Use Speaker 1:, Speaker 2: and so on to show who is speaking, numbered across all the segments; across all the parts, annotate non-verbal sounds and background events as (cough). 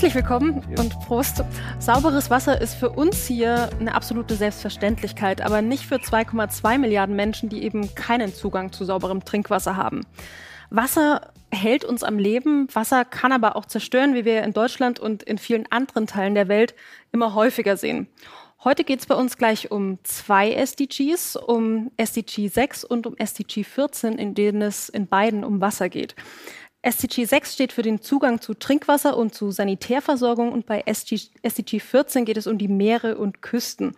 Speaker 1: Herzlich willkommen und Prost. Sauberes Wasser ist für uns hier eine absolute Selbstverständlichkeit, aber nicht für 2,2 Milliarden Menschen, die eben keinen Zugang zu sauberem Trinkwasser haben. Wasser hält uns am Leben, Wasser kann aber auch zerstören, wie wir in Deutschland und in vielen anderen Teilen der Welt immer häufiger sehen. Heute geht es bei uns gleich um zwei SDGs, um SDG 6 und um SDG 14, in denen es in beiden um Wasser geht. SDG 6 steht für den Zugang zu Trinkwasser und zu Sanitärversorgung und bei SDG, SDG 14 geht es um die Meere und Küsten.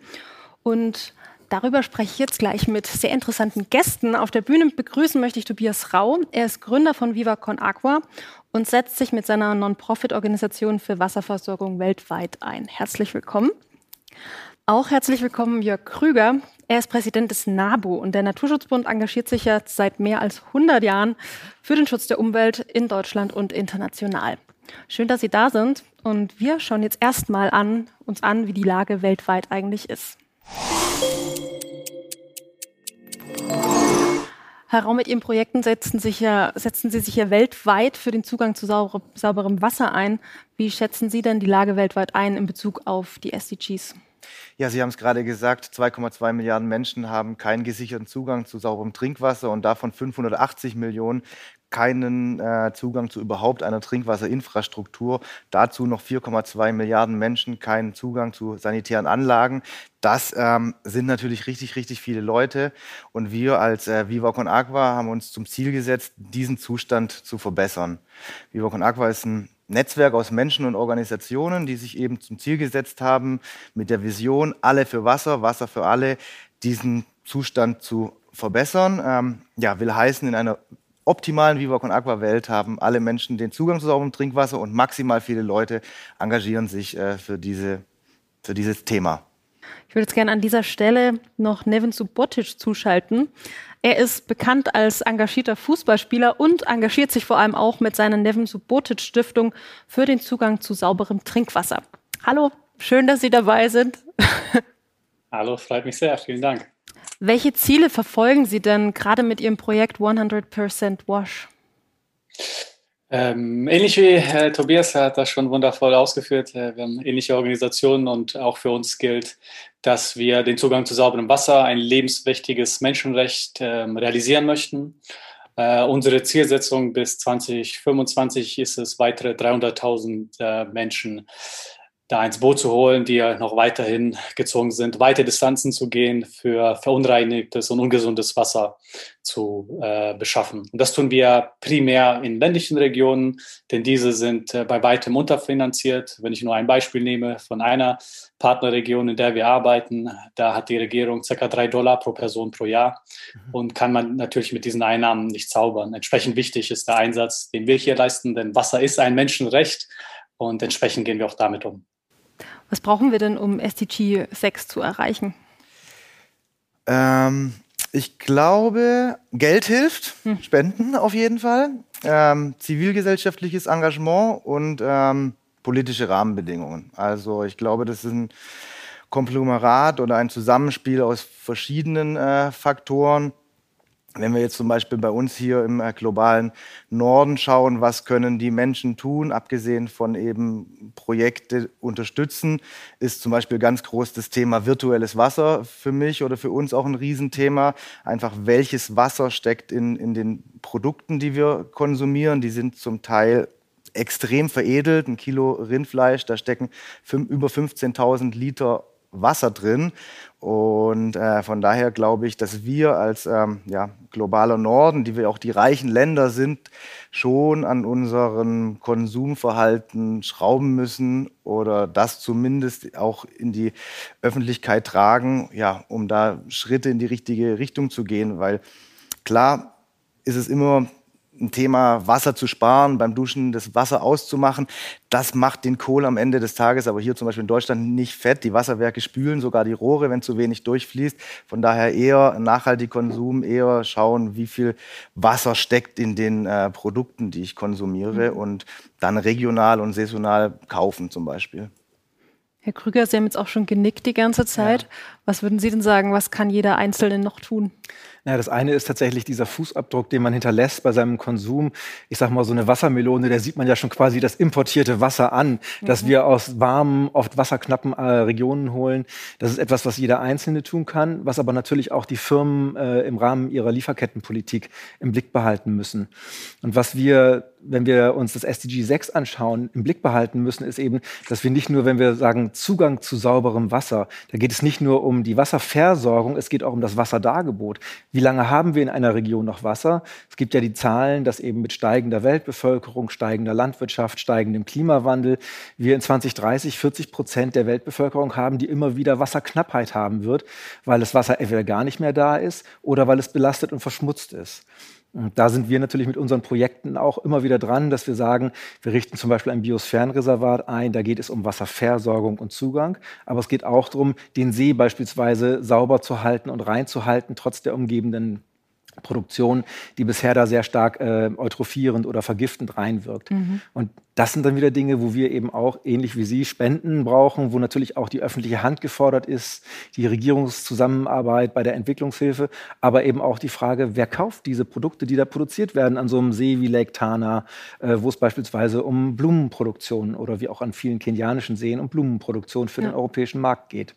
Speaker 1: Und darüber spreche ich jetzt gleich mit sehr interessanten Gästen. Auf der Bühne begrüßen möchte ich Tobias Rau. Er ist Gründer von Viva Con Aqua und setzt sich mit seiner Non-Profit-Organisation für Wasserversorgung weltweit ein. Herzlich willkommen. Auch herzlich willkommen Jörg Krüger. Er ist Präsident des NABU und der Naturschutzbund engagiert sich ja seit mehr als 100 Jahren für den Schutz der Umwelt in Deutschland und international. Schön, dass Sie da sind und wir schauen jetzt erstmal an, uns an, wie die Lage weltweit eigentlich ist. Herr Raum, mit Ihren Projekten setzen, sich ja, setzen Sie sich ja weltweit für den Zugang zu sauber, sauberem Wasser ein. Wie schätzen Sie denn die Lage weltweit ein in Bezug auf die SDGs?
Speaker 2: Ja, Sie haben es gerade gesagt, 2,2 Milliarden Menschen haben keinen gesicherten Zugang zu sauberem Trinkwasser und davon 580 Millionen keinen äh, Zugang zu überhaupt einer Trinkwasserinfrastruktur. Dazu noch 4,2 Milliarden Menschen keinen Zugang zu sanitären Anlagen. Das ähm, sind natürlich richtig, richtig viele Leute. Und wir als äh, Viva Agua haben uns zum Ziel gesetzt, diesen Zustand zu verbessern. Viva Con Agua ist ein Netzwerk aus Menschen und Organisationen, die sich eben zum Ziel gesetzt haben, mit der Vision, alle für Wasser, Wasser für alle, diesen Zustand zu verbessern. Ähm, ja, will heißen, in einer optimalen Viva Con Aqua Welt haben alle Menschen den Zugang zu sauberem Trinkwasser und maximal viele Leute engagieren sich äh, für, diese, für dieses Thema.
Speaker 1: Ich würde jetzt gerne an dieser Stelle noch Nevin Subotic zuschalten. Er ist bekannt als engagierter Fußballspieler und engagiert sich vor allem auch mit seiner Nevin Subotic Stiftung für den Zugang zu sauberem Trinkwasser. Hallo, schön, dass Sie dabei sind. (laughs)
Speaker 3: Hallo, freut mich sehr. Vielen Dank.
Speaker 1: Welche Ziele verfolgen Sie denn gerade mit Ihrem Projekt 100% Wash?
Speaker 3: Ähm, ähnlich wie äh, Tobias hat das schon wundervoll ausgeführt. Äh, wir haben ähnliche Organisationen und auch für uns gilt, dass wir den Zugang zu sauberem Wasser, ein lebenswichtiges Menschenrecht, äh, realisieren möchten. Äh, unsere Zielsetzung bis 2025 ist es, weitere 300.000 äh, Menschen da ins Boot zu holen, die ja noch weiterhin gezwungen sind, weite Distanzen zu gehen, für verunreinigtes und ungesundes Wasser zu äh, beschaffen. Und das tun wir primär in ländlichen Regionen, denn diese sind äh, bei weitem unterfinanziert. Wenn ich nur ein Beispiel nehme von einer Partnerregion, in der wir arbeiten, da hat die Regierung ca. drei Dollar pro Person pro Jahr mhm. und kann man natürlich mit diesen Einnahmen nicht zaubern. Entsprechend wichtig ist der Einsatz, den wir hier leisten, denn Wasser ist ein Menschenrecht und entsprechend gehen wir auch damit um.
Speaker 1: Was brauchen wir denn, um SDG 6 zu erreichen?
Speaker 2: Ähm, ich glaube, Geld hilft, hm. Spenden auf jeden Fall, ähm, zivilgesellschaftliches Engagement und ähm, politische Rahmenbedingungen. Also ich glaube, das ist ein Konglomerat oder ein Zusammenspiel aus verschiedenen äh, Faktoren. Wenn wir jetzt zum Beispiel bei uns hier im äh, globalen Norden schauen, was können die Menschen tun, abgesehen von eben Projekte unterstützen, ist zum Beispiel ganz groß das Thema virtuelles Wasser für mich oder für uns auch ein Riesenthema. Einfach welches Wasser steckt in, in den Produkten, die wir konsumieren. Die sind zum Teil extrem veredelt. Ein Kilo Rindfleisch, da stecken über 15.000 Liter Wasser drin. Und äh, von daher glaube ich, dass wir als ähm, ja, globaler Norden, die wir auch die reichen Länder sind, schon an unserem Konsumverhalten schrauben müssen oder das zumindest auch in die Öffentlichkeit tragen, ja, um da Schritte in die richtige Richtung zu gehen. Weil klar ist es immer ein Thema, Wasser zu sparen, beim Duschen das Wasser auszumachen. Das macht den Kohl am Ende des Tages, aber hier zum Beispiel in Deutschland nicht fett. Die Wasserwerke spülen sogar die Rohre, wenn zu wenig durchfließt. Von daher eher nachhaltig Konsum, eher schauen, wie viel Wasser steckt in den äh, Produkten, die ich konsumiere mhm. und dann regional und saisonal kaufen zum Beispiel.
Speaker 1: Herr Krüger, Sie haben jetzt auch schon genickt die ganze Zeit. Ja. Was würden Sie denn sagen, was kann jeder Einzelne noch tun?
Speaker 4: Naja, das eine ist tatsächlich dieser Fußabdruck, den man hinterlässt bei seinem Konsum. Ich sag mal, so eine Wassermelone, da sieht man ja schon quasi das importierte Wasser an, mhm. das wir aus warmen, oft wasserknappen äh, Regionen holen. Das ist etwas, was jeder Einzelne tun kann, was aber natürlich auch die Firmen äh, im Rahmen ihrer Lieferkettenpolitik im Blick behalten müssen. Und was wir wenn wir uns das SDG 6 anschauen, im Blick behalten müssen, ist eben, dass wir nicht nur, wenn wir sagen Zugang zu sauberem Wasser, da geht es nicht nur um die Wasserversorgung, es geht auch um das Wasserdargebot. Wie lange haben wir in einer Region noch Wasser? Es gibt ja die Zahlen, dass eben mit steigender Weltbevölkerung, steigender Landwirtschaft, steigendem Klimawandel wir in 2030 40 Prozent der Weltbevölkerung haben, die immer wieder Wasserknappheit haben wird, weil das Wasser entweder gar nicht mehr da ist oder weil es belastet und verschmutzt ist. Und da sind wir natürlich mit unseren Projekten auch immer wieder dran, dass wir sagen, wir richten zum Beispiel ein Biosphärenreservat ein, da geht es um Wasserversorgung und Zugang, aber es geht auch darum, den See beispielsweise sauber zu halten und reinzuhalten, trotz der umgebenden Produktion, die bisher da sehr stark äh, eutrophierend oder vergiftend reinwirkt. Mhm. Und das sind dann wieder Dinge, wo wir eben auch ähnlich wie Sie Spenden brauchen, wo natürlich auch die öffentliche Hand gefordert ist, die Regierungszusammenarbeit bei der Entwicklungshilfe, aber eben auch die Frage, wer kauft diese Produkte, die da produziert werden an so einem See wie Lake Tana, äh, wo es beispielsweise um Blumenproduktion oder wie auch an vielen kenianischen Seen um Blumenproduktion für ja. den europäischen Markt geht.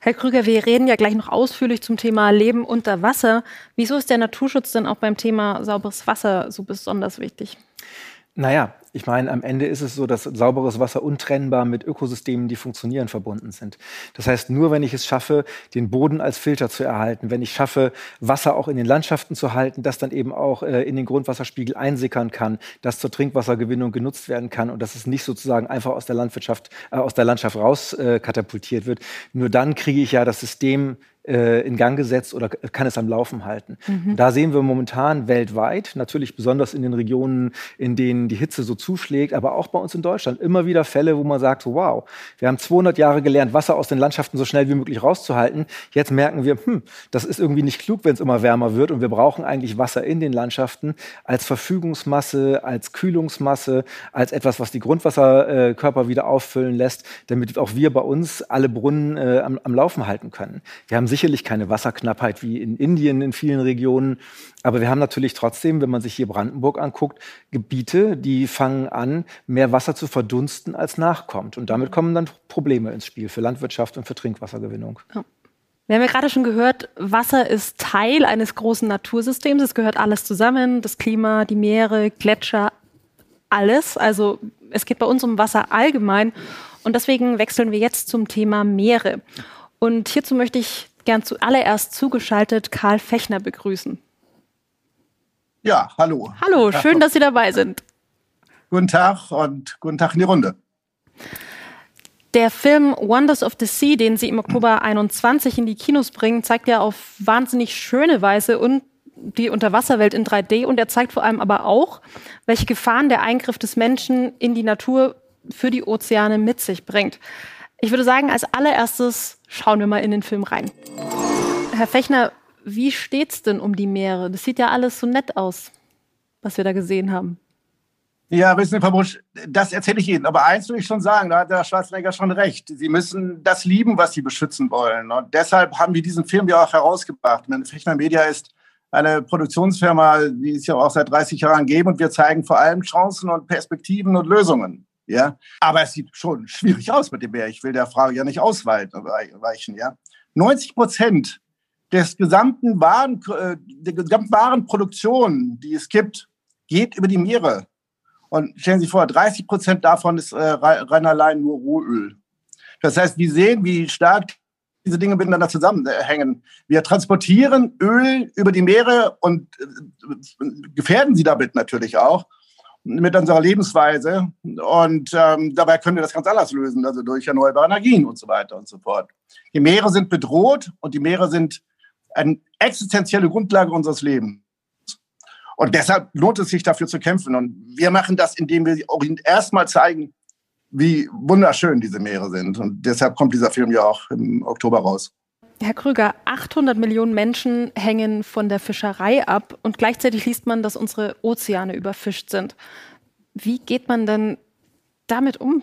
Speaker 1: Herr Krüger, wir reden ja gleich noch ausführlich zum Thema Leben unter Wasser. Wieso ist der Naturschutz denn auch beim Thema sauberes Wasser so besonders wichtig?
Speaker 4: Naja, ich meine, am Ende ist es so, dass sauberes Wasser untrennbar mit Ökosystemen, die funktionieren, verbunden sind. Das heißt, nur wenn ich es schaffe, den Boden als Filter zu erhalten, wenn ich schaffe, Wasser auch in den Landschaften zu halten, das dann eben auch äh, in den Grundwasserspiegel einsickern kann, das zur Trinkwassergewinnung genutzt werden kann und dass es nicht sozusagen einfach aus der Landwirtschaft, äh, aus der Landschaft raus äh, katapultiert wird, nur dann kriege ich ja das System in Gang gesetzt oder kann es am Laufen halten. Mhm. Da sehen wir momentan weltweit, natürlich besonders in den Regionen, in denen die Hitze so zuschlägt, aber auch bei uns in Deutschland immer wieder Fälle, wo man sagt, so, wow, wir haben 200 Jahre gelernt, Wasser aus den Landschaften so schnell wie möglich rauszuhalten. Jetzt merken wir, hm, das ist irgendwie nicht klug, wenn es immer wärmer wird und wir brauchen eigentlich Wasser in den Landschaften als Verfügungsmasse, als Kühlungsmasse, als etwas, was die Grundwasserkörper äh, wieder auffüllen lässt, damit auch wir bei uns alle Brunnen äh, am, am Laufen halten können. Wir haben sicherlich keine Wasserknappheit wie in Indien in vielen Regionen. Aber wir haben natürlich trotzdem, wenn man sich hier Brandenburg anguckt, Gebiete, die fangen an, mehr Wasser zu verdunsten, als nachkommt. Und damit kommen dann Probleme ins Spiel für Landwirtschaft und für Trinkwassergewinnung. Ja.
Speaker 1: Wir haben ja gerade schon gehört, Wasser ist Teil eines großen Natursystems. Es gehört alles zusammen, das Klima, die Meere, Gletscher, alles. Also es geht bei uns um Wasser allgemein. Und deswegen wechseln wir jetzt zum Thema Meere. Und hierzu möchte ich gern zuallererst zugeschaltet Karl Fechner begrüßen.
Speaker 5: Ja, hallo.
Speaker 1: Hallo, schön, dass Sie dabei sind.
Speaker 5: Guten Tag und guten Tag in die Runde.
Speaker 1: Der Film Wonders of the Sea, den Sie im Oktober 21 in die Kinos bringen, zeigt ja auf wahnsinnig schöne Weise und die Unterwasserwelt in 3D und er zeigt vor allem aber auch, welche Gefahren der Eingriff des Menschen in die Natur für die Ozeane mit sich bringt. Ich würde sagen, als allererstes schauen wir mal in den Film rein. Herr Fechner, wie steht's denn um die Meere? Das sieht ja alles so nett aus, was wir da gesehen haben.
Speaker 5: Ja, wissen Sie, Frau Busch, das erzähle ich Ihnen. Aber eins will ich schon sagen, da hat der Schwarzenegger schon recht. Sie müssen das lieben, was Sie beschützen wollen. Und deshalb haben wir diesen Film ja auch herausgebracht. Und Fechner Media ist eine Produktionsfirma, die es ja auch seit 30 Jahren gibt. Und wir zeigen vor allem Chancen und Perspektiven und Lösungen. Ja, aber es sieht schon schwierig aus mit dem Meer. Ich will der Frage ja nicht ausweichen. Ja, 90 Prozent des gesamten Waren, äh, der gesamten Warenproduktion, die es gibt, geht über die Meere. Und stellen Sie sich vor, 30 Prozent davon ist äh, rein allein nur Rohöl. Das heißt, wir sehen, wie stark diese Dinge miteinander zusammenhängen. Wir transportieren Öl über die Meere und äh, gefährden sie damit natürlich auch mit unserer Lebensweise. Und ähm, dabei können wir das ganz anders lösen, also durch erneuerbare Energien und so weiter und so fort. Die Meere sind bedroht und die Meere sind eine existenzielle Grundlage unseres Lebens. Und deshalb lohnt es sich dafür zu kämpfen. Und wir machen das, indem wir auch erstmal zeigen, wie wunderschön diese Meere sind. Und deshalb kommt dieser Film ja auch im Oktober raus.
Speaker 1: Herr Krüger, 800 Millionen Menschen hängen von der Fischerei ab und gleichzeitig liest man, dass unsere Ozeane überfischt sind. Wie geht man denn damit um?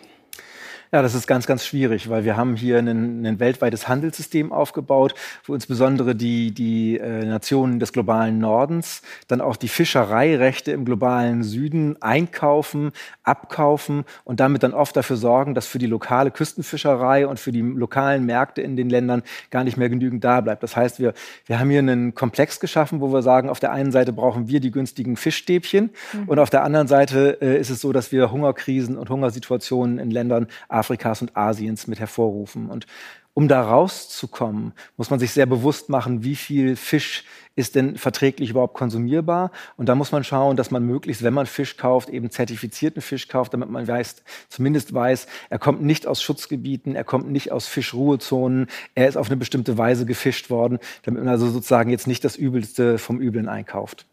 Speaker 4: Ja, das ist ganz, ganz schwierig, weil wir haben hier ein, weltweites Handelssystem aufgebaut, wo insbesondere die, die äh, Nationen des globalen Nordens dann auch die Fischereirechte im globalen Süden einkaufen, abkaufen und damit dann oft dafür sorgen, dass für die lokale Küstenfischerei und für die lokalen Märkte in den Ländern gar nicht mehr genügend da bleibt. Das heißt, wir, wir haben hier einen Komplex geschaffen, wo wir sagen, auf der einen Seite brauchen wir die günstigen Fischstäbchen mhm. und auf der anderen Seite äh, ist es so, dass wir Hungerkrisen und Hungersituationen in Ländern Afrikas und Asiens mit hervorrufen. Und um da rauszukommen, muss man sich sehr bewusst machen, wie viel Fisch ist denn verträglich überhaupt konsumierbar. Und da muss man schauen, dass man möglichst, wenn man Fisch kauft, eben zertifizierten Fisch kauft, damit man weiß, zumindest weiß, er kommt nicht aus Schutzgebieten, er kommt nicht aus Fischruhezonen, er ist auf eine bestimmte Weise gefischt worden, damit man also sozusagen jetzt nicht das Übelste vom Übeln einkauft.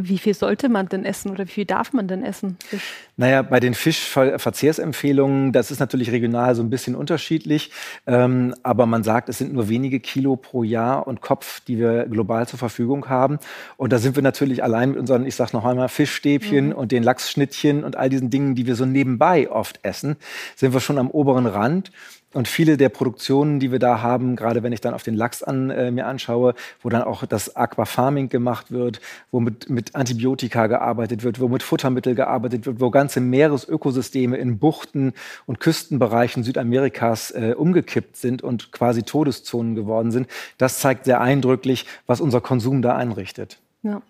Speaker 1: Wie viel sollte man denn essen oder wie viel darf man denn essen?
Speaker 4: Fisch? Naja, bei den Fischverzehrsempfehlungen, das ist natürlich regional so ein bisschen unterschiedlich, ähm, aber man sagt, es sind nur wenige Kilo pro Jahr und Kopf, die wir global zur Verfügung haben. Und da sind wir natürlich allein mit unseren, ich sag noch einmal, Fischstäbchen mhm. und den Lachsschnittchen und all diesen Dingen, die wir so nebenbei oft essen, sind wir schon am oberen Rand. Und viele der Produktionen, die wir da haben, gerade wenn ich dann auf den Lachs an, äh, mir anschaue, wo dann auch das Aquafarming gemacht wird, wo mit, mit Antibiotika gearbeitet wird, wo mit Futtermittel gearbeitet wird, wo ganze Meeresökosysteme in Buchten und Küstenbereichen Südamerikas äh, umgekippt sind und quasi Todeszonen geworden sind, das zeigt sehr eindrücklich, was unser Konsum da einrichtet. Ja.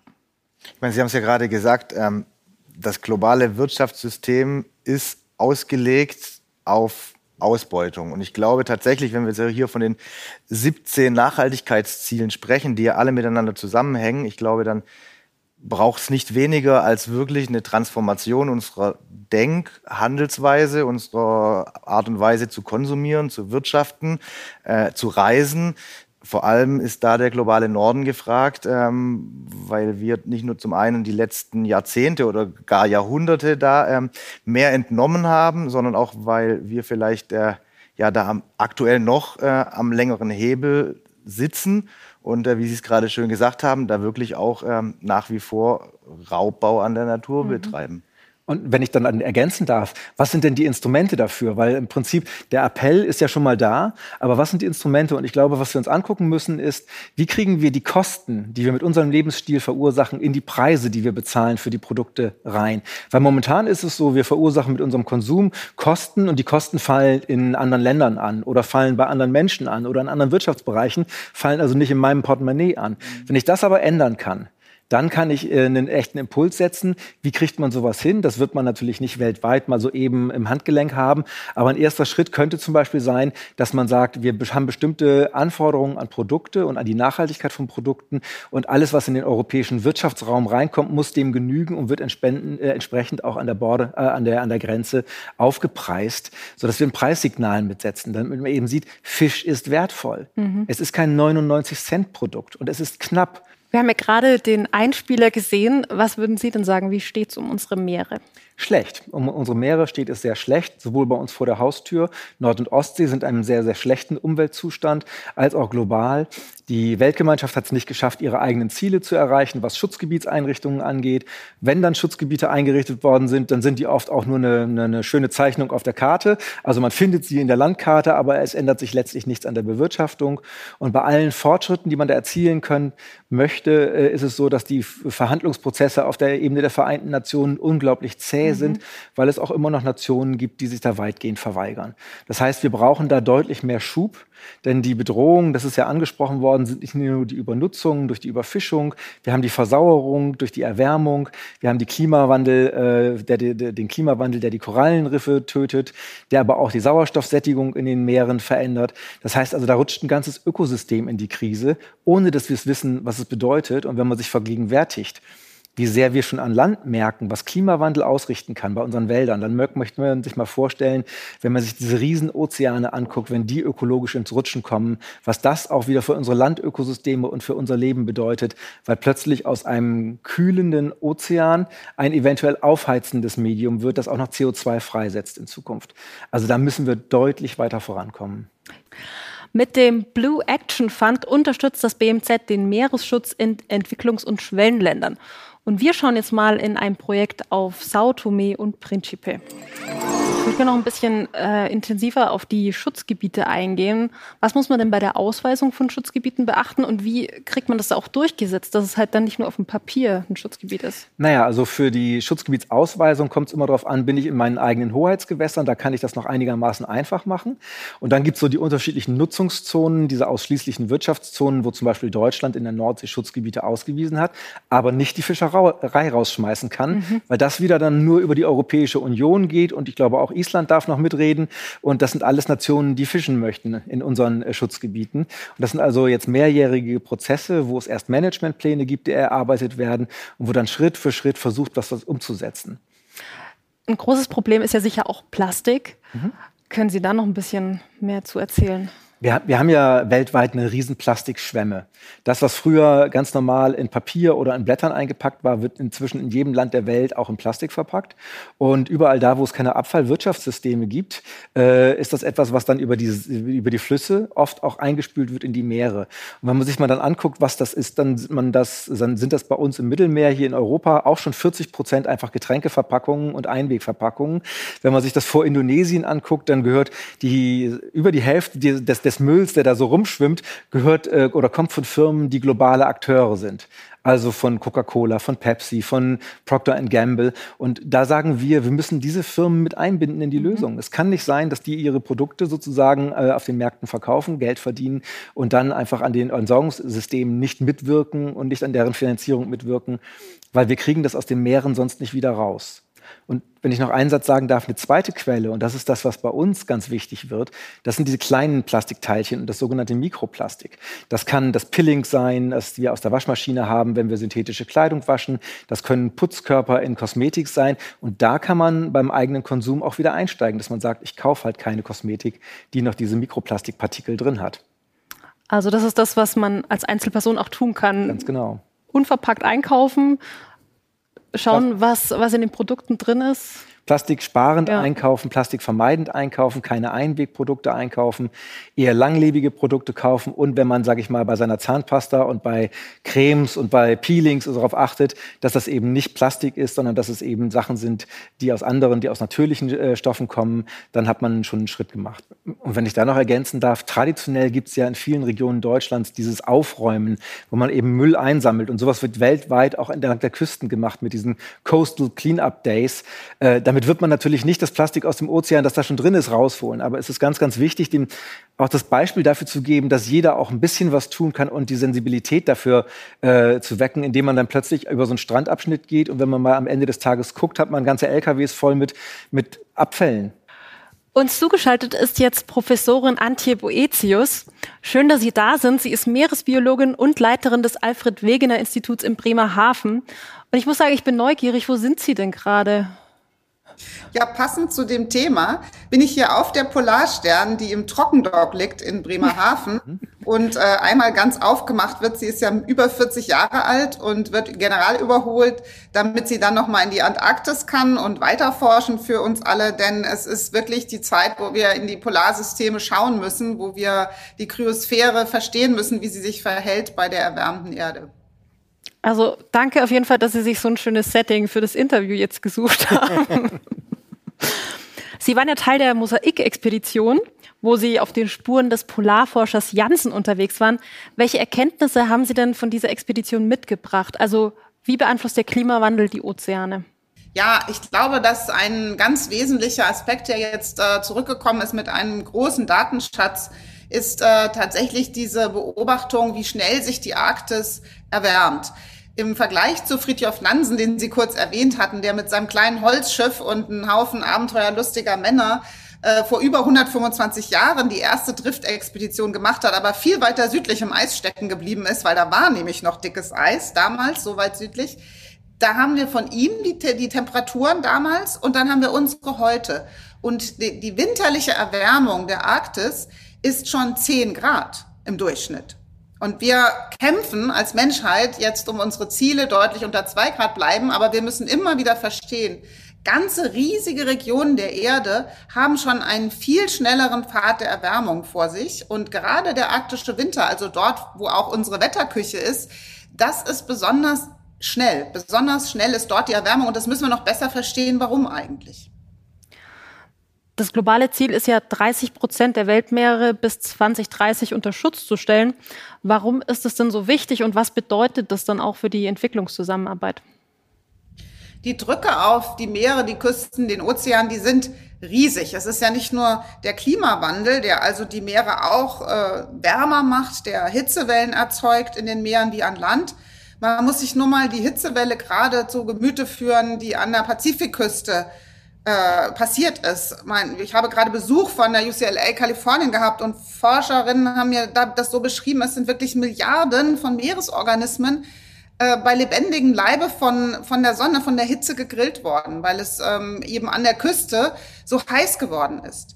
Speaker 2: Ich meine, Sie haben es ja gerade gesagt, ähm, das globale Wirtschaftssystem ist ausgelegt auf Ausbeutung. Und ich glaube tatsächlich, wenn wir hier von den 17 Nachhaltigkeitszielen sprechen, die ja alle miteinander zusammenhängen, ich glaube, dann braucht es nicht weniger als wirklich eine Transformation unserer Denk-, Handelsweise, unserer Art und Weise zu konsumieren, zu wirtschaften, äh, zu reisen, vor allem ist da der globale Norden gefragt, ähm, weil wir nicht nur zum einen die letzten Jahrzehnte oder gar Jahrhunderte da ähm, mehr entnommen haben, sondern auch, weil wir vielleicht äh, ja da am, aktuell noch äh, am längeren Hebel sitzen und äh, wie Sie es gerade schön gesagt haben, da wirklich auch ähm, nach wie vor Raubbau an der Natur mhm. betreiben.
Speaker 4: Und wenn ich dann ergänzen darf, was sind denn die Instrumente dafür? Weil im Prinzip der Appell ist ja schon mal da, aber was sind die Instrumente? Und ich glaube, was wir uns angucken müssen, ist, wie kriegen wir die Kosten, die wir mit unserem Lebensstil verursachen, in die Preise, die wir bezahlen für die Produkte rein? Weil momentan ist es so, wir verursachen mit unserem Konsum Kosten und die Kosten fallen in anderen Ländern an oder fallen bei anderen Menschen an oder in anderen Wirtschaftsbereichen, fallen also nicht in meinem Portemonnaie an. Wenn ich das aber ändern kann, dann kann ich äh, einen echten Impuls setzen. Wie kriegt man sowas hin? Das wird man natürlich nicht weltweit mal so eben im Handgelenk haben. Aber ein erster Schritt könnte zum Beispiel sein, dass man sagt, wir haben bestimmte Anforderungen an Produkte und an die Nachhaltigkeit von Produkten und alles, was in den europäischen Wirtschaftsraum reinkommt, muss dem genügen und wird äh, entsprechend auch an der, Borde, äh, an, der, an der Grenze aufgepreist, sodass wir ein Preissignal mitsetzen, damit man eben sieht, Fisch ist wertvoll. Mhm. Es ist kein 99 Cent Produkt und es ist knapp.
Speaker 1: Wir haben ja gerade den Einspieler gesehen. Was würden Sie denn sagen, wie steht es um unsere Meere?
Speaker 4: Schlecht. Um unsere Meere steht es sehr schlecht, sowohl bei uns vor der Haustür. Nord- und Ostsee sind in einem sehr, sehr schlechten Umweltzustand, als auch global. Die Weltgemeinschaft hat es nicht geschafft, ihre eigenen Ziele zu erreichen, was Schutzgebietseinrichtungen angeht. Wenn dann Schutzgebiete eingerichtet worden sind, dann sind die oft auch nur eine, eine, schöne Zeichnung auf der Karte. Also man findet sie in der Landkarte, aber es ändert sich letztlich nichts an der Bewirtschaftung. Und bei allen Fortschritten, die man da erzielen können möchte, äh, ist es so, dass die Verhandlungsprozesse auf der Ebene der Vereinten Nationen unglaublich zäh mhm. sind, weil es auch immer noch Nationen gibt, die sich da weitgehend verweigern. Das heißt, wir brauchen da deutlich mehr Schub, denn die Bedrohungen, das ist ja angesprochen worden, sind nicht nur die Übernutzung durch die Überfischung, wir haben die Versauerung durch die Erwärmung, wir haben die Klimawandel, äh, der, der, den Klimawandel, der die Korallenriffe tötet, der aber auch die Sauerstoffsättigung in den Meeren verändert. Das heißt also, da rutscht ein ganzes Ökosystem in die Krise, ohne dass wir es wissen, was es bedeutet. Und wenn man sich vergegenwärtigt, wie sehr wir schon an Land merken, was Klimawandel ausrichten kann bei unseren Wäldern, dann möchte man sich mal vorstellen, wenn man sich diese Riesenozeane anguckt, wenn die ökologisch ins Rutschen kommen, was das auch wieder für unsere Landökosysteme und für unser Leben bedeutet, weil plötzlich aus einem kühlenden Ozean ein eventuell aufheizendes Medium wird, das auch noch CO2 freisetzt in Zukunft. Also da müssen wir deutlich weiter vorankommen.
Speaker 1: Mit dem Blue Action Fund unterstützt das BMZ den Meeresschutz in Entwicklungs- und Und wir schauen jetzt mal in ein Projekt auf Sao Tome und Principe. Gerne noch ein bisschen äh, intensiver auf die Schutzgebiete eingehen. Was muss man denn bei der Ausweisung von Schutzgebieten beachten und wie kriegt man das auch durchgesetzt, dass es halt dann nicht nur auf dem Papier ein Schutzgebiet ist?
Speaker 4: Naja, also für die Schutzgebietsausweisung kommt es immer darauf an, bin ich in meinen eigenen Hoheitsgewässern, da kann ich das noch einigermaßen einfach machen. Und dann gibt es so die unterschiedlichen Nutzungszonen, diese ausschließlichen Wirtschaftszonen, wo zum Beispiel Deutschland in der Nordsee Schutzgebiete ausgewiesen hat, aber nicht die Fischerei rausschmeißen kann, mhm. weil das wieder dann nur über die Europäische Union geht und ich glaube auch Island darf noch mitreden. Und das sind alles Nationen, die fischen möchten in unseren äh, Schutzgebieten. Und das sind also jetzt mehrjährige Prozesse, wo es erst Managementpläne gibt, die erarbeitet werden und wo dann Schritt für Schritt versucht, was umzusetzen.
Speaker 1: Ein großes Problem ist ja sicher auch Plastik. Mhm. Können Sie da noch ein bisschen mehr zu erzählen?
Speaker 4: Wir, wir, haben ja weltweit eine riesen Plastikschwemme. Das, was früher ganz normal in Papier oder in Blättern eingepackt war, wird inzwischen in jedem Land der Welt auch in Plastik verpackt. Und überall da, wo es keine Abfallwirtschaftssysteme gibt, äh, ist das etwas, was dann über die, über die Flüsse oft auch eingespült wird in die Meere. Und wenn man sich mal dann anguckt, was das ist, dann, man das, dann sind das bei uns im Mittelmeer hier in Europa auch schon 40 Prozent einfach Getränkeverpackungen und Einwegverpackungen. Wenn man sich das vor Indonesien anguckt, dann gehört die über die Hälfte des des Mülls, der da so rumschwimmt, gehört äh, oder kommt von Firmen, die globale Akteure sind. Also von Coca-Cola, von Pepsi, von Procter Gamble. Und da sagen wir, wir müssen diese Firmen mit einbinden in die mhm. Lösung. Es kann nicht sein, dass die ihre Produkte sozusagen äh, auf den Märkten verkaufen, Geld verdienen und dann einfach an den Entsorgungssystemen nicht mitwirken und nicht an deren Finanzierung mitwirken, weil wir kriegen das aus den Meeren sonst nicht wieder raus. Und wenn ich noch einen Satz sagen darf, eine zweite Quelle, und das ist das, was bei uns ganz wichtig wird, das sind diese kleinen Plastikteilchen und das sogenannte Mikroplastik. Das kann das Pilling sein, das wir aus der Waschmaschine haben, wenn wir synthetische Kleidung waschen. Das können Putzkörper in Kosmetik sein. Und da kann man beim eigenen Konsum auch wieder einsteigen, dass man sagt, ich kaufe halt keine Kosmetik, die noch diese Mikroplastikpartikel drin hat.
Speaker 1: Also das ist das, was man als Einzelperson auch tun kann.
Speaker 4: Ganz genau.
Speaker 1: Unverpackt einkaufen, schauen, was, was in den Produkten drin ist.
Speaker 4: Plastiksparend ja. einkaufen, plastikvermeidend einkaufen, keine Einwegprodukte einkaufen, eher langlebige Produkte kaufen und wenn man, sage ich mal, bei seiner Zahnpasta und bei Cremes und bei Peelings darauf achtet, dass das eben nicht Plastik ist, sondern dass es eben Sachen sind, die aus anderen, die aus natürlichen äh, Stoffen kommen, dann hat man schon einen Schritt gemacht. Und wenn ich da noch ergänzen darf, traditionell gibt es ja in vielen Regionen Deutschlands dieses Aufräumen, wo man eben Müll einsammelt und sowas wird weltweit auch entlang der Küsten gemacht mit diesen Coastal Cleanup Days, äh, damit damit wird man natürlich nicht das Plastik aus dem Ozean, das da schon drin ist, rausholen. Aber es ist ganz, ganz wichtig, dem auch das Beispiel dafür zu geben, dass jeder auch ein bisschen was tun kann und die Sensibilität dafür äh, zu wecken, indem man dann plötzlich über so einen Strandabschnitt geht und wenn man mal am Ende des Tages guckt, hat man ganze LKWs voll mit, mit Abfällen.
Speaker 1: Uns zugeschaltet ist jetzt Professorin Antje Boetius. Schön, dass Sie da sind. Sie ist Meeresbiologin und Leiterin des Alfred Wegener Instituts in Bremerhaven. Und ich muss sagen, ich bin neugierig. Wo sind Sie denn gerade?
Speaker 6: Ja, passend zu dem Thema bin ich hier auf der Polarstern, die im Trockendock liegt in Bremerhaven. (laughs) und äh, einmal ganz aufgemacht wird, sie ist ja über 40 Jahre alt und wird general überholt, damit sie dann nochmal in die Antarktis kann und weiterforschen für uns alle. Denn es ist wirklich die Zeit, wo wir in die Polarsysteme schauen müssen, wo wir die Kryosphäre verstehen müssen, wie sie sich verhält bei der erwärmten Erde.
Speaker 1: Also danke auf jeden Fall, dass Sie sich so ein schönes Setting für das Interview jetzt gesucht haben. (laughs) Sie waren ja Teil der Mosaik-Expedition, wo Sie auf den Spuren des Polarforschers Janssen unterwegs waren. Welche Erkenntnisse haben Sie denn von dieser Expedition mitgebracht? Also wie beeinflusst der Klimawandel die Ozeane?
Speaker 6: Ja, ich glaube, dass ein ganz wesentlicher Aspekt, der jetzt äh, zurückgekommen ist mit einem großen Datenschatz, ist äh, tatsächlich diese Beobachtung, wie schnell sich die Arktis erwärmt. Im Vergleich zu Fridtjof Nansen, den Sie kurz erwähnt hatten, der mit seinem kleinen Holzschiff und einem Haufen abenteuerlustiger Männer äh, vor über 125 Jahren die erste Driftexpedition gemacht hat, aber viel weiter südlich im Eis stecken geblieben ist, weil da war nämlich noch dickes Eis damals, so weit südlich. Da haben wir von ihm die, die Temperaturen damals und dann haben wir unsere heute. Und die, die winterliche Erwärmung der Arktis ist schon 10 Grad im Durchschnitt. Und wir kämpfen als Menschheit jetzt um unsere Ziele deutlich unter zwei Grad bleiben, aber wir müssen immer wieder verstehen, ganze riesige Regionen der Erde haben schon einen viel schnelleren Pfad der Erwärmung vor sich. Und gerade der arktische Winter, also dort, wo auch unsere Wetterküche ist, das ist besonders schnell. Besonders schnell ist dort die Erwärmung und das müssen wir noch besser verstehen, warum eigentlich.
Speaker 1: Das globale Ziel ist ja, 30 Prozent der Weltmeere bis 2030 unter Schutz zu stellen. Warum ist es denn so wichtig und was bedeutet das dann auch für die Entwicklungszusammenarbeit?
Speaker 6: Die Drücke auf die Meere, die Küsten, den Ozean, die sind riesig. Es ist ja nicht nur der Klimawandel, der also die Meere auch äh, wärmer macht, der Hitzewellen erzeugt in den Meeren wie an Land. Man muss sich nur mal die Hitzewelle gerade zu Gemüte führen, die an der Pazifikküste äh, passiert ist. Ich habe gerade Besuch von der UCLA Kalifornien gehabt und Forscherinnen haben mir das so beschrieben, es sind wirklich Milliarden von Meeresorganismen äh, bei lebendigem Leibe von, von der Sonne, von der Hitze gegrillt worden, weil es ähm, eben an der Küste so heiß geworden ist.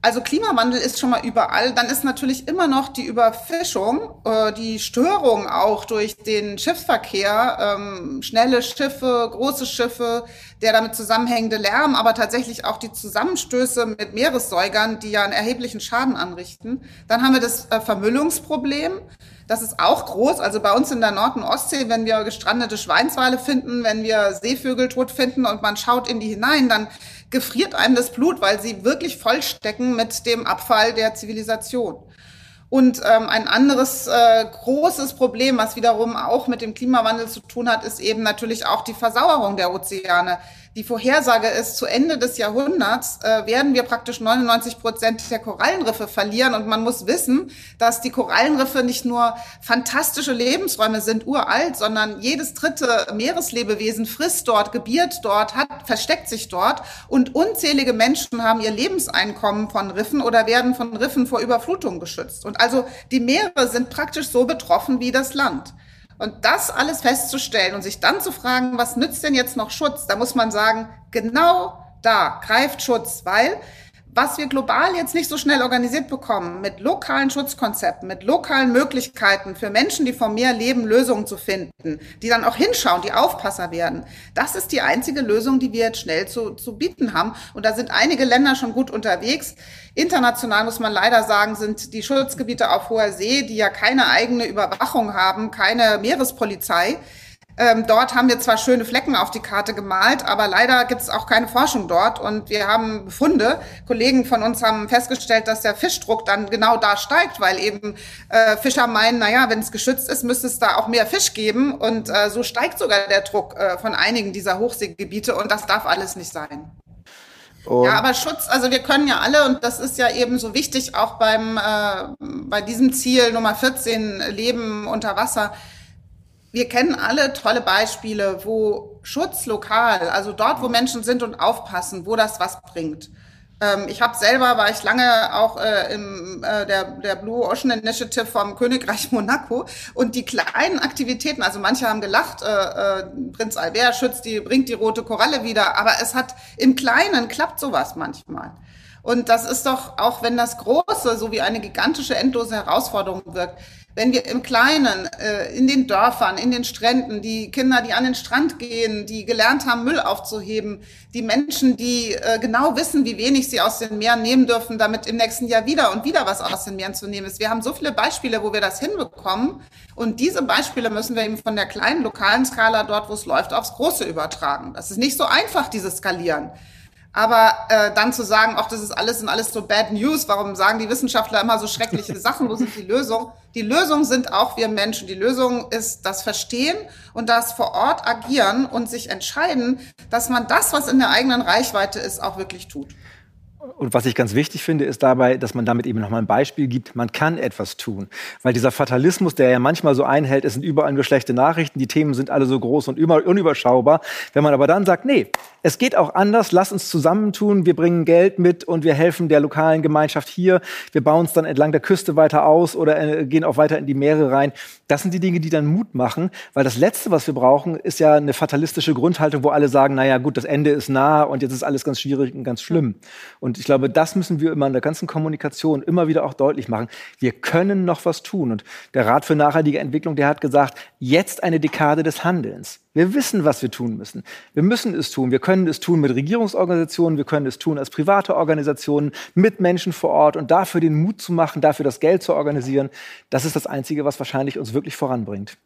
Speaker 6: Also Klimawandel ist schon mal überall. Dann ist natürlich immer noch die Überfischung, äh, die Störung auch durch den Schiffsverkehr, ähm, schnelle Schiffe, große Schiffe, der damit zusammenhängende Lärm, aber tatsächlich auch die Zusammenstöße mit Meeressäugern, die ja einen erheblichen Schaden anrichten. Dann haben wir das äh, Vermüllungsproblem. Das ist auch groß. Also bei uns in der Nord- und Ostsee, wenn wir gestrandete Schweinswale finden, wenn wir Seevögel tot finden und man schaut in die hinein, dann gefriert einem das Blut, weil sie wirklich vollstecken mit dem Abfall der Zivilisation. Und ähm, ein anderes äh, großes Problem, was wiederum auch mit dem Klimawandel zu tun hat, ist eben natürlich auch die Versauerung der Ozeane. Die Vorhersage ist, zu Ende des Jahrhunderts äh, werden wir praktisch 99 Prozent der Korallenriffe verlieren. Und man muss wissen, dass die Korallenriffe nicht nur fantastische Lebensräume sind, uralt, sondern jedes dritte Meereslebewesen frisst dort, gebiert dort, hat, versteckt sich dort. Und unzählige Menschen haben ihr Lebenseinkommen von Riffen oder werden von Riffen vor Überflutung geschützt. Und also die Meere sind praktisch so betroffen wie das Land. Und das alles festzustellen und sich dann zu fragen, was nützt denn jetzt noch Schutz? Da muss man sagen, genau da greift Schutz, weil was wir global jetzt nicht so schnell organisiert bekommen, mit lokalen Schutzkonzepten, mit lokalen Möglichkeiten für Menschen, die vom Meer leben, Lösungen zu finden, die dann auch hinschauen, die Aufpasser werden, das ist die einzige Lösung, die wir jetzt schnell zu, zu bieten haben. Und da sind einige Länder schon gut unterwegs. International muss man leider sagen, sind die Schutzgebiete auf hoher See, die ja keine eigene Überwachung haben, keine Meerespolizei, ähm, dort haben wir zwar schöne Flecken auf die Karte gemalt, aber leider gibt es auch keine Forschung dort. Und wir haben Befunde. Kollegen von uns haben festgestellt, dass der Fischdruck dann genau da steigt, weil eben äh, Fischer meinen, naja, wenn es geschützt ist, müsste es da auch mehr Fisch geben. Und äh, so steigt sogar der Druck äh, von einigen dieser Hochseegebiete. Und das darf alles nicht sein. Und ja, aber Schutz, also wir können ja alle, und das ist ja eben so wichtig, auch beim, äh, bei diesem Ziel Nummer 14, Leben unter Wasser, wir kennen alle tolle Beispiele, wo Schutz lokal, also dort, wo Menschen sind und aufpassen, wo das was bringt. Ähm, ich habe selber, war ich lange auch äh, im äh, der, der Blue Ocean Initiative vom Königreich (laughs) Monaco und die kleinen Aktivitäten, also manche haben gelacht, äh, äh, Prinz Albert schützt die, bringt die rote Koralle wieder, aber es hat im Kleinen klappt sowas manchmal. Und das ist doch, auch wenn das Große so wie eine gigantische, endlose Herausforderung wirkt, wenn wir im Kleinen, äh, in den Dörfern, in den Stränden, die Kinder, die an den Strand gehen, die gelernt haben, Müll aufzuheben, die Menschen, die äh, genau wissen, wie wenig sie aus den Meeren nehmen dürfen, damit im nächsten Jahr wieder und wieder was aus den Meeren zu nehmen ist. Wir haben so viele Beispiele, wo wir das hinbekommen. Und diese Beispiele müssen wir eben von der kleinen lokalen Skala dort, wo es läuft, aufs Große übertragen. Das ist nicht so einfach, dieses Skalieren. Aber äh, dann zu sagen, ach, das ist alles und alles so Bad News, warum sagen die Wissenschaftler immer so schreckliche (laughs) Sachen, wo sind die Lösungen? Die Lösung sind auch wir Menschen. Die Lösung ist das Verstehen und das vor Ort agieren und sich entscheiden, dass man das, was in der eigenen Reichweite ist, auch wirklich tut.
Speaker 4: Und was ich ganz wichtig finde, ist dabei, dass man damit eben nochmal ein Beispiel gibt, man kann etwas tun. Weil dieser Fatalismus, der ja manchmal so einhält, es sind überall nur schlechte Nachrichten, die Themen sind alle so groß und unüberschaubar. Wenn man aber dann sagt, nee, es geht auch anders, lass uns zusammentun, wir bringen Geld mit und wir helfen der lokalen Gemeinschaft hier, wir bauen es dann entlang der Küste weiter aus oder äh, gehen auch weiter in die Meere rein. Das sind die Dinge, die dann Mut machen, weil das Letzte, was wir brauchen, ist ja eine fatalistische Grundhaltung, wo alle sagen, naja gut, das Ende ist nah und jetzt ist alles ganz schwierig und ganz schlimm. Und ich glaube, das müssen wir immer in der ganzen Kommunikation immer wieder auch deutlich machen. Wir können noch was tun. Und der Rat für nachhaltige Entwicklung, der hat gesagt, jetzt eine Dekade des Handelns. Wir wissen, was wir tun müssen. Wir müssen es tun. Wir können es tun mit Regierungsorganisationen, wir können es tun als private Organisationen, mit Menschen vor Ort und dafür den Mut zu machen, dafür das Geld zu organisieren. Das ist das Einzige, was wahrscheinlich uns wirklich voranbringt.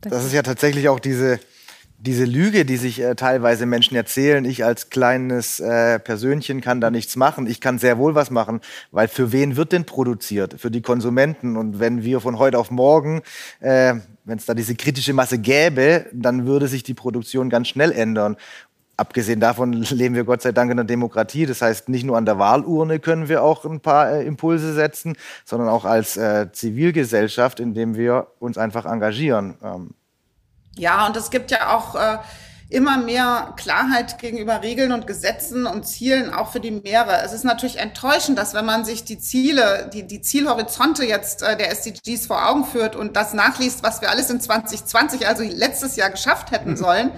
Speaker 2: Das ist ja tatsächlich auch diese diese Lüge, die sich äh, teilweise Menschen erzählen, ich als kleines äh, Persönchen kann da nichts machen. Ich kann sehr wohl was machen, weil für wen wird denn produziert? Für die Konsumenten. Und wenn wir von heute auf morgen, äh, wenn es da diese kritische Masse gäbe, dann würde sich die Produktion ganz schnell ändern. Abgesehen davon (laughs) leben wir Gott sei Dank in der Demokratie. Das heißt, nicht nur an der Wahlurne können wir auch ein paar äh, Impulse setzen, sondern auch als äh, Zivilgesellschaft, indem wir uns einfach engagieren. Ähm,
Speaker 6: ja, und es gibt ja auch äh, immer mehr Klarheit gegenüber Regeln und Gesetzen und Zielen auch für die Meere. Es ist natürlich enttäuschend, dass wenn man sich die Ziele, die, die Zielhorizonte jetzt äh, der SDGs vor Augen führt und das nachliest, was wir alles in 2020, also letztes Jahr geschafft hätten sollen,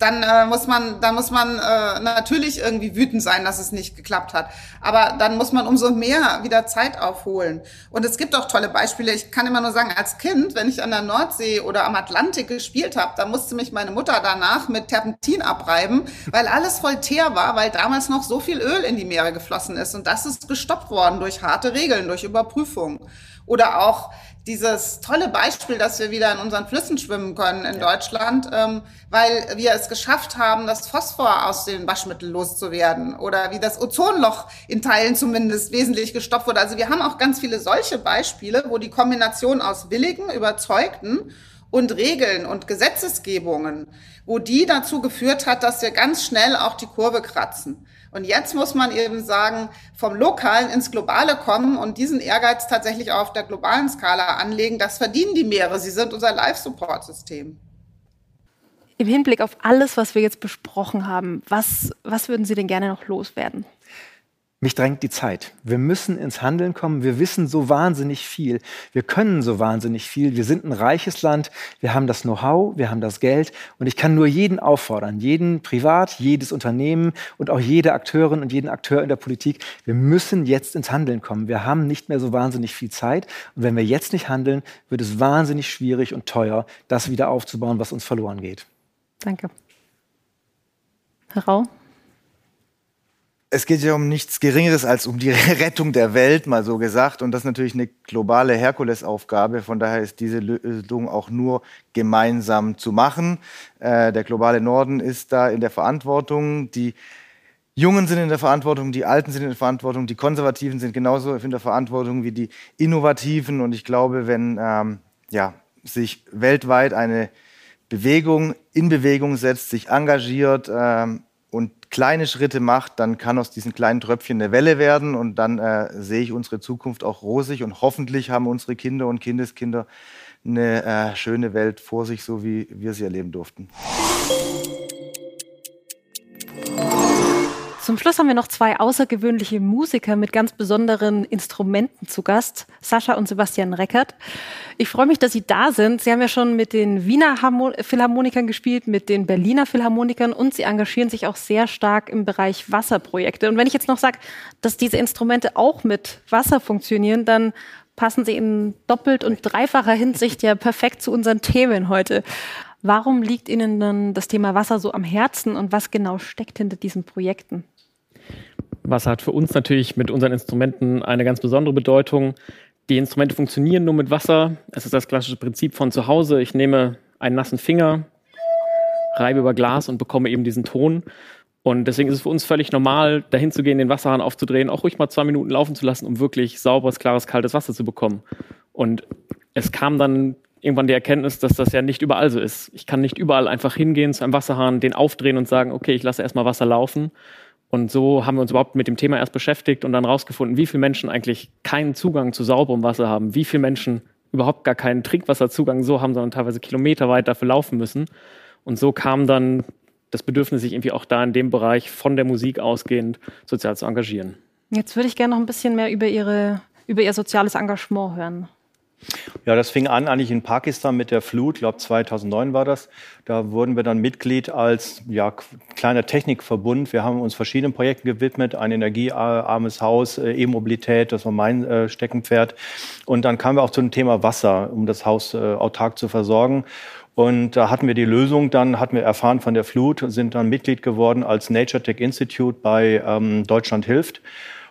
Speaker 6: dann äh, muss man, dann muss man äh, natürlich irgendwie wütend sein, dass es nicht geklappt hat. Aber dann muss man umso mehr wieder Zeit aufholen. Und es gibt auch tolle Beispiele. Ich kann immer nur sagen, als Kind, wenn ich an der Nordsee oder am Atlantik gespielt habe, da musste mich meine Mutter danach mit Terpentin abreiben, weil alles voll Teer war, weil damals noch so viel Öl in die Meere geflossen ist. Und das ist gestoppt worden durch harte Regeln, durch Überprüfung. Oder auch dieses tolle Beispiel, dass wir wieder in unseren Flüssen schwimmen können in ja. Deutschland, ähm, weil wir es geschafft haben, das Phosphor aus den Waschmitteln loszuwerden oder wie das Ozonloch in Teilen zumindest wesentlich gestoppt wurde. Also wir haben auch ganz viele solche Beispiele, wo die Kombination aus willigen, überzeugten und Regeln und Gesetzesgebungen, wo die dazu geführt hat, dass wir ganz schnell auch die Kurve kratzen. Und jetzt muss man eben sagen, vom Lokalen ins Globale kommen und diesen Ehrgeiz tatsächlich auf der globalen Skala anlegen. Das verdienen die Meere. Sie sind unser Life-Support-System.
Speaker 1: Im Hinblick auf alles, was wir jetzt besprochen haben, was, was würden Sie denn gerne noch loswerden?
Speaker 4: Mich drängt die Zeit. Wir müssen ins Handeln kommen. Wir wissen so wahnsinnig viel. Wir können so wahnsinnig viel. Wir sind ein reiches Land. Wir haben das Know-how, wir haben das Geld. Und ich kann nur jeden auffordern, jeden privat, jedes Unternehmen und auch jede Akteurin und jeden Akteur in der Politik. Wir müssen jetzt ins Handeln kommen. Wir haben nicht mehr so wahnsinnig viel Zeit. Und wenn wir jetzt nicht handeln, wird es wahnsinnig schwierig und teuer, das wieder aufzubauen, was uns verloren geht.
Speaker 1: Danke. Herr Rau?
Speaker 2: Es geht ja um nichts Geringeres als um die (laughs) Rettung der Welt, mal so gesagt. Und das ist natürlich eine globale Herkulesaufgabe. Von daher ist diese Lösung auch nur gemeinsam zu machen. Äh, der globale Norden ist da in der Verantwortung. Die Jungen sind in der Verantwortung, die Alten sind in der Verantwortung, die Konservativen sind genauso in der Verantwortung wie die Innovativen. Und ich glaube, wenn ähm, ja, sich weltweit eine Bewegung in Bewegung setzt, sich engagiert ähm, und kleine Schritte macht, dann kann aus diesen kleinen Tröpfchen eine Welle werden und dann äh, sehe ich unsere Zukunft auch rosig und hoffentlich haben unsere Kinder und Kindeskinder eine äh, schöne Welt vor sich, so wie wir sie erleben durften.
Speaker 1: Zum Schluss haben wir noch zwei außergewöhnliche Musiker mit ganz besonderen Instrumenten zu Gast, Sascha und Sebastian Reckert. Ich freue mich, dass Sie da sind. Sie haben ja schon mit den Wiener Philharmonikern gespielt, mit den Berliner Philharmonikern und Sie engagieren sich auch sehr stark im Bereich Wasserprojekte. Und wenn ich jetzt noch sage, dass diese Instrumente auch mit Wasser funktionieren, dann passen sie in doppelt und dreifacher Hinsicht ja perfekt zu unseren Themen heute. Warum liegt Ihnen dann das Thema Wasser so am Herzen und was genau steckt hinter diesen Projekten?
Speaker 7: Wasser hat für uns natürlich mit unseren Instrumenten eine ganz besondere Bedeutung. Die Instrumente funktionieren nur mit Wasser. Es ist das klassische Prinzip von zu Hause. Ich nehme einen nassen Finger, reibe über Glas und bekomme eben diesen Ton. Und deswegen ist es für uns völlig normal, dahin zu gehen, den Wasserhahn aufzudrehen, auch ruhig mal zwei Minuten laufen zu lassen, um wirklich sauberes, klares, kaltes Wasser zu bekommen. Und es kam dann irgendwann die Erkenntnis, dass das ja nicht überall so ist. Ich kann nicht überall einfach hingehen zu einem Wasserhahn, den aufdrehen und sagen, okay, ich lasse erstmal Wasser laufen, und so haben wir uns überhaupt mit dem Thema erst beschäftigt und dann rausgefunden, wie viele Menschen eigentlich keinen Zugang zu sauberem Wasser haben, wie viele Menschen überhaupt gar keinen Trinkwasserzugang so haben, sondern teilweise kilometerweit dafür laufen müssen. Und so kam dann das Bedürfnis, sich irgendwie auch da in dem Bereich von der Musik ausgehend sozial zu engagieren.
Speaker 1: Jetzt würde ich gerne noch ein bisschen mehr über, Ihre, über Ihr soziales Engagement hören.
Speaker 8: Ja, das fing an eigentlich in Pakistan mit der Flut, ich glaube 2009 war das. Da wurden wir dann Mitglied als ja, kleiner Technikverbund. Wir haben uns verschiedenen Projekten gewidmet, ein energiearmes Haus, äh, E-Mobilität, das war mein äh, Steckenpferd. Und dann kamen wir auch zum Thema Wasser, um das Haus äh, autark zu versorgen. Und da hatten wir die Lösung, dann hatten wir erfahren von der Flut, sind dann Mitglied geworden als Nature Tech Institute bei ähm, Deutschland hilft.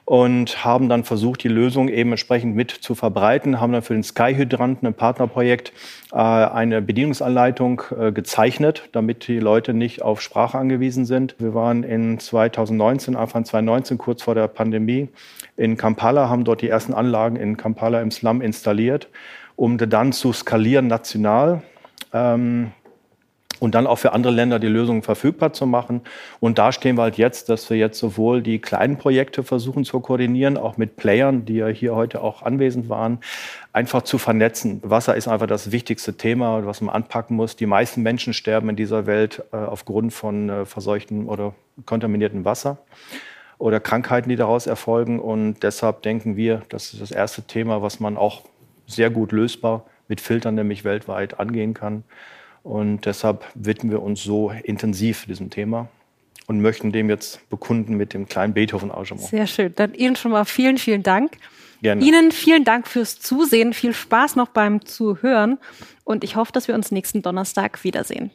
Speaker 8: Und haben dann versucht, die Lösung eben entsprechend mit zu verbreiten, haben dann für den Sky-Hydranten, ein Partnerprojekt, äh, eine Bedienungsanleitung äh, gezeichnet, damit die Leute nicht auf Sprache angewiesen sind. Wir waren in 2019, Anfang 2019, kurz vor der Pandemie, in Kampala, haben dort die ersten Anlagen in Kampala im Slum installiert, um dann zu skalieren national. Ähm, und dann auch für andere Länder die Lösungen verfügbar zu machen. Und da stehen wir halt jetzt, dass wir jetzt sowohl die kleinen Projekte versuchen zu koordinieren, auch mit Playern, die ja hier heute auch anwesend waren, einfach zu vernetzen. Wasser ist einfach das wichtigste Thema, was man anpacken muss. Die meisten Menschen sterben in dieser Welt äh, aufgrund von äh, verseuchtem oder kontaminiertem Wasser oder Krankheiten, die daraus erfolgen. Und deshalb denken wir, das ist das erste Thema, was man auch sehr gut lösbar mit Filtern nämlich weltweit angehen kann. Und deshalb widmen wir uns so intensiv diesem Thema und möchten dem jetzt bekunden mit dem kleinen Beethoven-Arrangement.
Speaker 1: Sehr schön. Dann Ihnen schon mal vielen, vielen Dank.
Speaker 8: Gerne.
Speaker 1: Ihnen vielen Dank fürs Zusehen. Viel Spaß noch beim Zuhören. Und ich hoffe, dass wir uns nächsten Donnerstag wiedersehen.